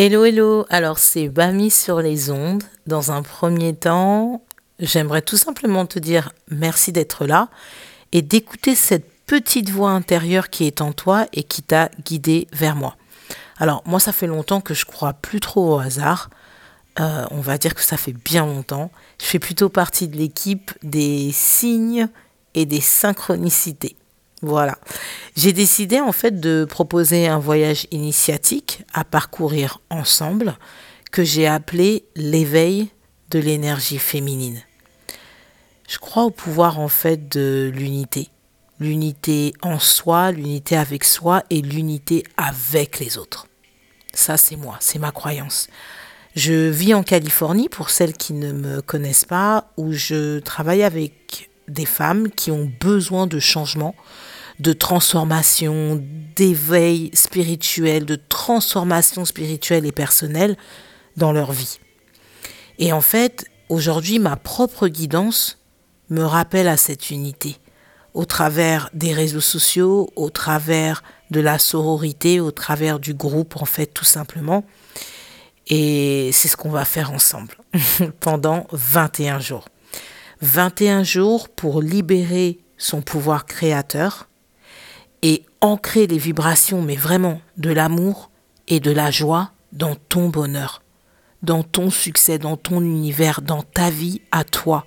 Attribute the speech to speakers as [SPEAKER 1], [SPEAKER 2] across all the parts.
[SPEAKER 1] Hello, hello. Alors, c'est Bami sur les ondes. Dans un premier temps, j'aimerais tout simplement te dire merci d'être là et d'écouter cette petite voix intérieure qui est en toi et qui t'a guidé vers moi. Alors, moi, ça fait longtemps que je crois plus trop au hasard. Euh, on va dire que ça fait bien longtemps. Je fais plutôt partie de l'équipe des signes et des synchronicités. Voilà. J'ai décidé en fait de proposer un voyage initiatique à parcourir ensemble que j'ai appelé l'éveil de l'énergie féminine. Je crois au pouvoir en fait de l'unité. L'unité en soi, l'unité avec soi et l'unité avec les autres. Ça c'est moi, c'est ma croyance. Je vis en Californie pour celles qui ne me connaissent pas où je travaille avec des femmes qui ont besoin de changement, de transformation, d'éveil spirituel, de transformation spirituelle et personnelle dans leur vie. Et en fait, aujourd'hui, ma propre guidance me rappelle à cette unité, au travers des réseaux sociaux, au travers de la sororité, au travers du groupe, en fait, tout simplement. Et c'est ce qu'on va faire ensemble pendant 21 jours. 21 jours pour libérer son pouvoir créateur et ancrer les vibrations, mais vraiment de l'amour et de la joie dans ton bonheur, dans ton succès, dans ton univers, dans ta vie à toi.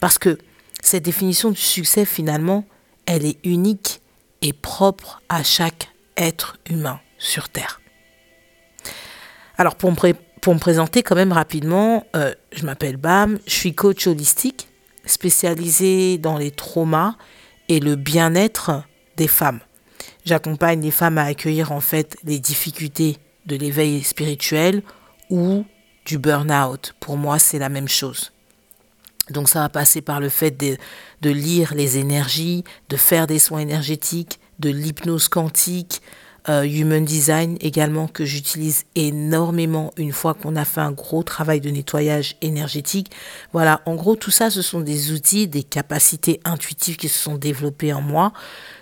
[SPEAKER 1] Parce que cette définition du succès, finalement, elle est unique et propre à chaque être humain sur Terre. Alors pour me, présenter quand même rapidement, euh, je m'appelle Bam, je suis coach holistique spécialisé dans les traumas et le bien-être des femmes. J'accompagne les femmes à accueillir en fait les difficultés de l'éveil spirituel ou du burn-out. Pour moi, c'est la même chose. Donc ça va passer par le fait de, de lire les énergies, de faire des soins énergétiques, de l'hypnose quantique, euh, Human Design également que j'utilise énormément une fois qu'on a fait un gros travail de nettoyage énergétique. Voilà, en gros tout ça ce sont des outils, des capacités intuitives qui se sont développées en moi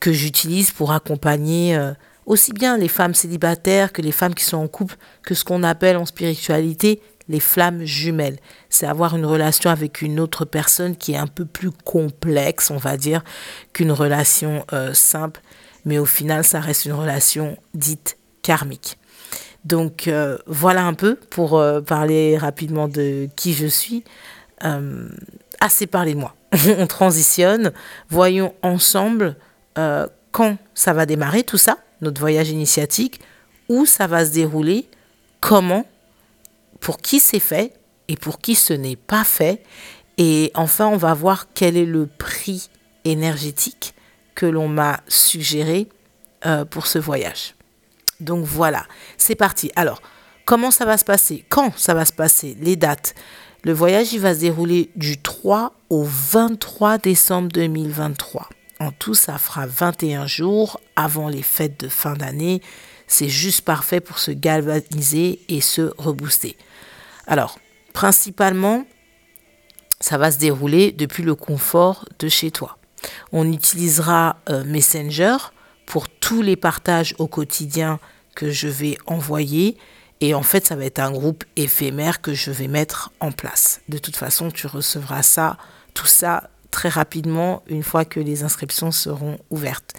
[SPEAKER 1] que j'utilise pour accompagner euh, aussi bien les femmes célibataires que les femmes qui sont en couple, que ce qu'on appelle en spiritualité les flammes jumelles. C'est avoir une relation avec une autre personne qui est un peu plus complexe, on va dire, qu'une relation euh, simple mais au final, ça reste une relation dite karmique. Donc euh, voilà un peu pour euh, parler rapidement de qui je suis. Euh, assez parlé de moi. On transitionne. Voyons ensemble quand ça va démarrer tout ça, notre voyage initiatique, où ça va se dérouler, comment, pour qui c'est fait et pour qui ce n'est pas fait. Et enfin, on va voir quel est le prix énergétique que l'on m'a suggéré euh, pour ce voyage. Donc voilà, c'est parti. Alors, comment ça va se passer? Quand ça va se passer? Les dates. Le voyage, il va se dérouler du 3 au 23 décembre 2023. En tout, ça fera 21 jours avant les fêtes de fin d'année. C'est juste parfait pour se galvaniser et se rebooster. Alors, principalement, ça va se dérouler depuis le confort de chez toi. On utilisera euh, Messenger pour tous les partages au quotidien que je vais envoyer. Et en fait, ça va être un groupe éphémère que je vais mettre en place. De toute façon, tu recevras ça, tout ça très rapidement une fois que les inscriptions seront ouvertes.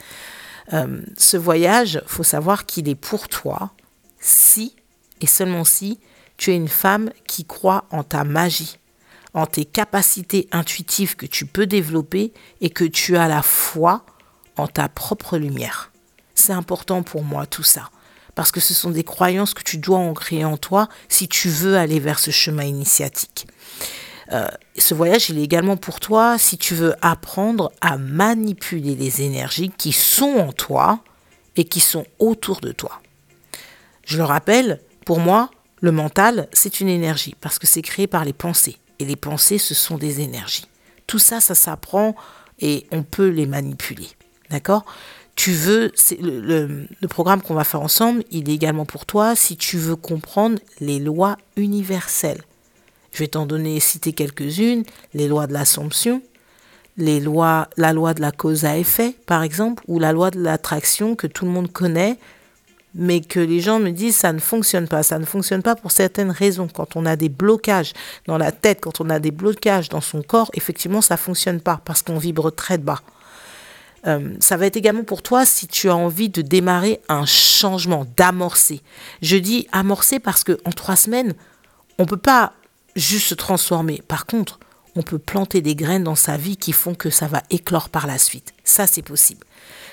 [SPEAKER 1] Euh, ce voyage, faut savoir qu'il est pour toi si et seulement si tu es une femme qui croit en ta magie, en tes capacités intuitives que tu peux développer et que tu as la foi en ta propre lumière. C'est important pour moi tout ça, parce que ce sont des croyances que tu dois ancrer en toi si tu veux aller vers ce chemin initiatique. Euh, ce voyage, il est également pour toi si tu veux apprendre à manipuler les énergies qui sont en toi et qui sont autour de toi. Je le rappelle, pour moi, le mental, c'est une énergie parce que c'est créé par les pensées et les pensées, ce sont des énergies. Tout ça, ça s'apprend et on peut les manipuler. D'accord? Tu veux, le, le, programme qu'on va faire ensemble, il est également pour toi si tu veux comprendre les lois universelles. Je vais t'en donner, citer quelques-unes, les lois de l'Assomption, les lois, la loi de la cause à effet, par exemple, ou la loi de l'attraction que tout le monde connaît, mais que les gens me disent ça ne fonctionne pas. Ça ne fonctionne pas pour certaines raisons. Quand on a des blocages dans la tête, quand on a des blocages dans son corps, effectivement, ça ne fonctionne pas parce qu'on vibre très bas. Euh, ça va être également pour toi si tu as envie de démarrer un changement, d'amorcer. Je dis amorcer parce que en trois semaines, on peut pas juste se transformer. Par contre, on peut planter des graines dans sa vie qui font que ça va éclore par la suite. Ça, c'est possible.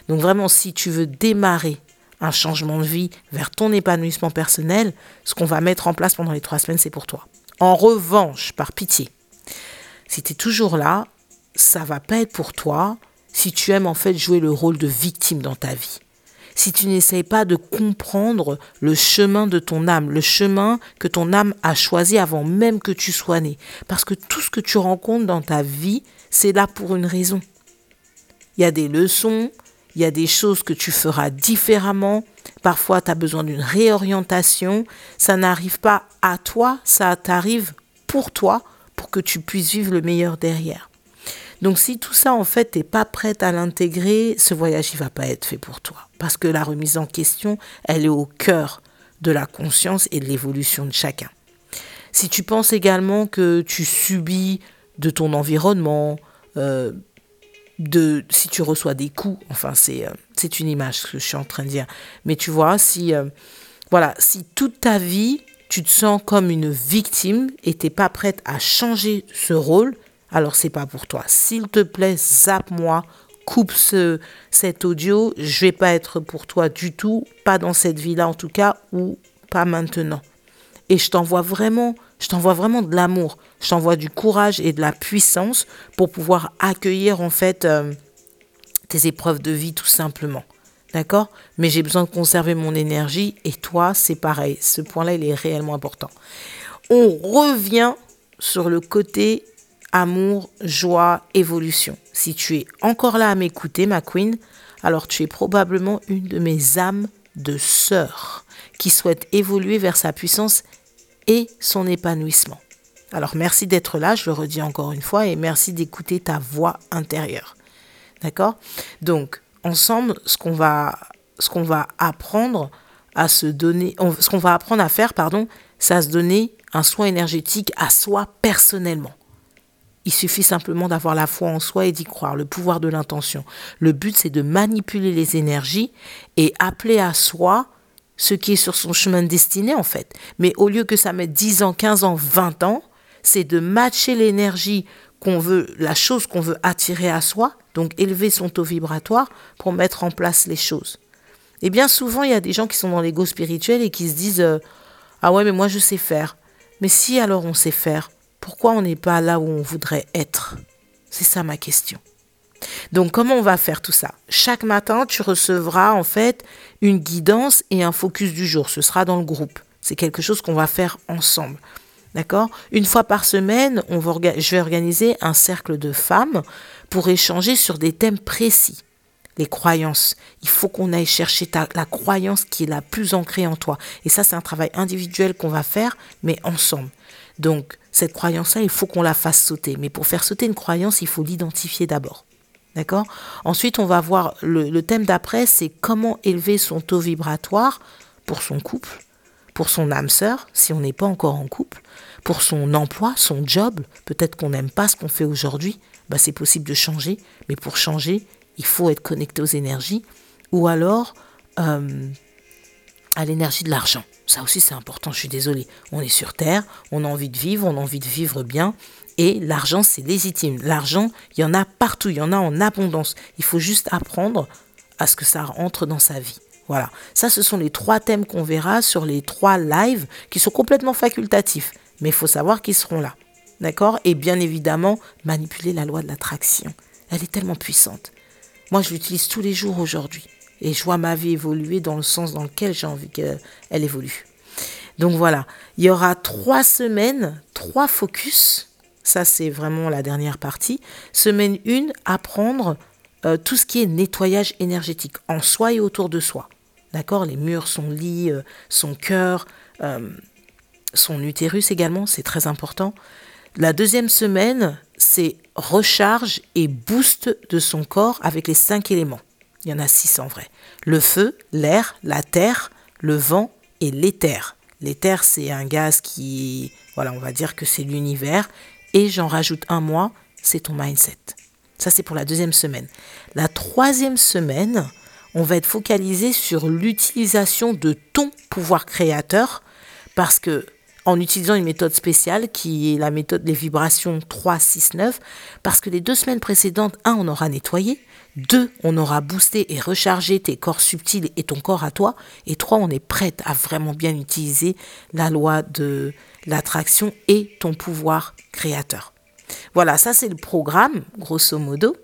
[SPEAKER 1] Donc vraiment, si tu veux démarrer un changement de vie vers ton épanouissement personnel, ce qu'on va mettre en place pendant les trois semaines, c'est pour toi. En revanche, par pitié, si tu es toujours là, ça va pas être pour toi si tu aimes en fait jouer le rôle de victime dans ta vie. Si tu n'essayes pas de comprendre le chemin de ton âme, le chemin que ton âme a choisi avant même que tu sois né. Parce que tout ce que tu rencontres dans ta vie, c'est là pour une raison. Il y a des leçons, il y a des choses que tu feras différemment. Parfois, tu as besoin d'une réorientation. Ça n'arrive pas à toi, ça t'arrive pour toi, pour que tu puisses vivre le meilleur derrière. Donc si tout ça, en fait, tu n'es pas prête à l'intégrer, ce voyage, il va pas être fait pour toi. Parce que la remise en question, elle est au cœur de la conscience et de l'évolution de chacun. Si tu penses également que tu subis de ton environnement, euh, si tu reçois des coups, enfin c'est euh, c'est une image que je suis en train de dire, mais tu vois si euh, voilà si toute ta vie tu te sens comme une victime et t'es pas prête à changer ce rôle, alors c'est pas pour toi. S'il te plaît, zappe-moi, coupe ce, cet audio, je vais pas être pour toi du tout, pas dans cette vie-là en tout cas, ou pas maintenant. Et je t'envoie vraiment, je t'envoie vraiment de l'amour, je t'envoie du courage et de la puissance pour pouvoir accueillir en fait euh, tes épreuves de vie tout simplement. D'accord? Mais j'ai besoin de conserver mon énergie et toi, c'est pareil. Ce point-là, il est réellement important. On revient sur le côté amour, joie, évolution. Si tu es encore là à m'écouter, ma queen, alors tu es probablement une de mes âmes de sœur qui souhaite évoluer vers sa puissance et son épanouissement. Alors merci d'être là, je le redis encore une fois, et merci d'écouter ta voix intérieure. D'accord? Donc, ensemble, ce qu'on va, ce qu'on va apprendre à se donner, ce qu'on va apprendre à faire, pardon, c'est à se donner un soin énergétique à soi personnellement. Il suffit simplement d'avoir la foi en soi et d'y croire, le pouvoir de l'intention. Le but, c'est de manipuler les énergies et appeler à soi ce qui est sur son chemin de destinée, en fait. Mais au lieu que ça mette 10 ans, 15 ans, 20 ans, c'est de matcher l'énergie qu'on veut, la chose qu'on veut attirer à soi, donc élever son taux vibratoire pour mettre en place les choses. Et bien souvent, il y a des gens qui sont dans l'ego spirituel et qui se disent euh, Ah ouais, mais moi je sais faire. Mais si alors on sait faire, pourquoi on n'est pas là où on voudrait être? C'est ça ma question. Donc comment on va faire tout ça? Chaque matin, tu recevras en fait une guidance et un focus du jour. Ce sera dans le groupe. C'est quelque chose qu'on va faire ensemble. D'accord? Une fois par semaine, on va je vais organiser un cercle de femmes pour échanger sur des thèmes précis. Les croyances. Il faut qu'on aille chercher la croyance qui est la plus ancrée en toi. Et ça, c'est un travail individuel qu'on va faire, mais ensemble. Donc, cette croyance-là, il faut qu'on la fasse sauter. Mais pour faire sauter une croyance, il faut l'identifier d'abord. D'accord? Ensuite, on va voir le, thème d'après, c'est comment élever son taux vibratoire pour son couple, pour son âme sœur, si on n'est pas encore en couple, pour son emploi, son job. Peut-être qu'on n'aime pas ce qu'on fait aujourd'hui. Bah, c'est possible de changer. Mais pour changer, il faut être connecté aux énergies. Ou alors, euh, à l'énergie de l'argent. Ça aussi c'est important, je suis désolée. On est sur Terre, on a envie de vivre, on a envie de vivre bien. Et l'argent, c'est légitime. L'argent, il y en a partout, il y en a en abondance. Il faut juste apprendre à ce que ça rentre dans sa vie. Voilà. Ça, ce sont les trois thèmes qu'on verra sur les trois lives qui sont complètement facultatifs. Mais il faut savoir qu'ils seront là. D'accord? Et bien évidemment, manipuler la loi de l'attraction. Elle est tellement puissante. Moi, je l'utilise tous les jours aujourd'hui et je vois ma vie évoluer dans le sens dans lequel j'ai envie qu'elle évolue. Donc voilà, il y aura trois semaines, trois focus. Ça, c'est vraiment la dernière partie. Semaine 1, apprendre euh, tout ce qui est nettoyage énergétique en soi et autour de soi. D'accord? Les murs, son lit, euh, son cœur, euh, son utérus également, c'est très important. La deuxième semaine, c'est recharge et boost de son corps avec les cinq éléments. Il y en a six en vrai. Le feu, l'air, la terre, le vent et l'éther. L'éther, c'est un gaz qui, voilà, on va dire que c'est l'univers. Et j'en rajoute un mois, c'est ton mindset. Ça, c'est pour la deuxième semaine. La troisième semaine, on va être focalisé sur l'utilisation de ton pouvoir créateur parce que en utilisant une méthode spéciale qui est la méthode des vibrations 3, 6, 9, parce que les deux semaines précédentes, un, on aura nettoyé, deux, on aura boosté et rechargé tes corps subtils et ton corps à toi, et trois, on est prête à vraiment bien utiliser la loi de l'attraction et ton pouvoir créateur. Voilà, ça c'est le programme, grosso modo.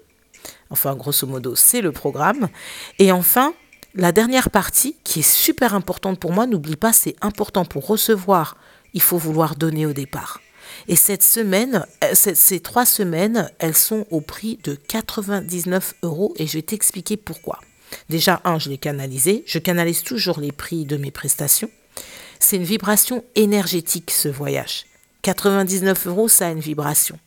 [SPEAKER 1] Enfin, grosso modo, c'est le programme. Et enfin, la dernière partie, qui est super importante pour moi, n'oublie pas, c'est important pour recevoir il faut vouloir donner au départ. Et cette semaine, euh, ces trois semaines, elles sont au prix de 99 euros et je vais t'expliquer pourquoi. Déjà, un, je l'ai canalisé. Je canalise toujours les prix de mes prestations. C'est une vibration énergétique, ce voyage. 99 euros, ça a une vibration.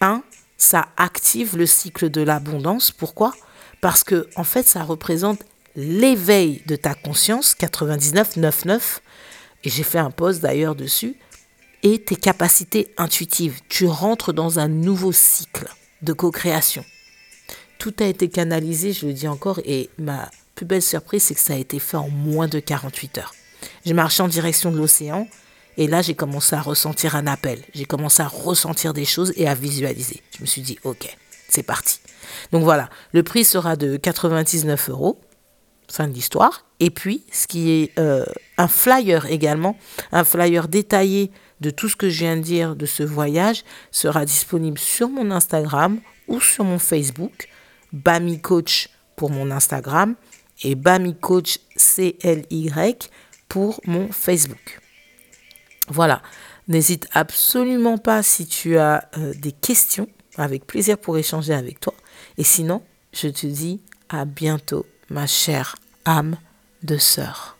[SPEAKER 1] Un, ça active le cycle de l'abondance. Pourquoi? Parce que, en fait, ça représente l'éveil de ta conscience, 99,99, et j'ai fait un post d'ailleurs dessus, et tes capacités intuitives. Tu rentres dans un nouveau cycle de co-création. Tout a été canalisé, je le dis encore, et ma plus belle surprise, c'est que ça a été fait en moins de 48 heures. J'ai marché en direction de l'océan, et là, j'ai commencé à ressentir un appel. J'ai commencé à ressentir des choses et à visualiser. Je me suis dit, ok, c'est parti. Donc voilà, le prix sera de 99 euros fin de l'histoire. Et puis, ce qui est euh, un flyer également, un flyer détaillé de tout ce que je viens de dire de ce voyage sera disponible sur mon Instagram ou sur mon Facebook, Bami Coach pour mon Instagram et Bami Coach CLY pour mon Facebook. Voilà, n'hésite absolument pas si tu as euh, des questions, avec plaisir pour échanger avec toi. Et sinon, je te dis à bientôt ma chère âme de sœur.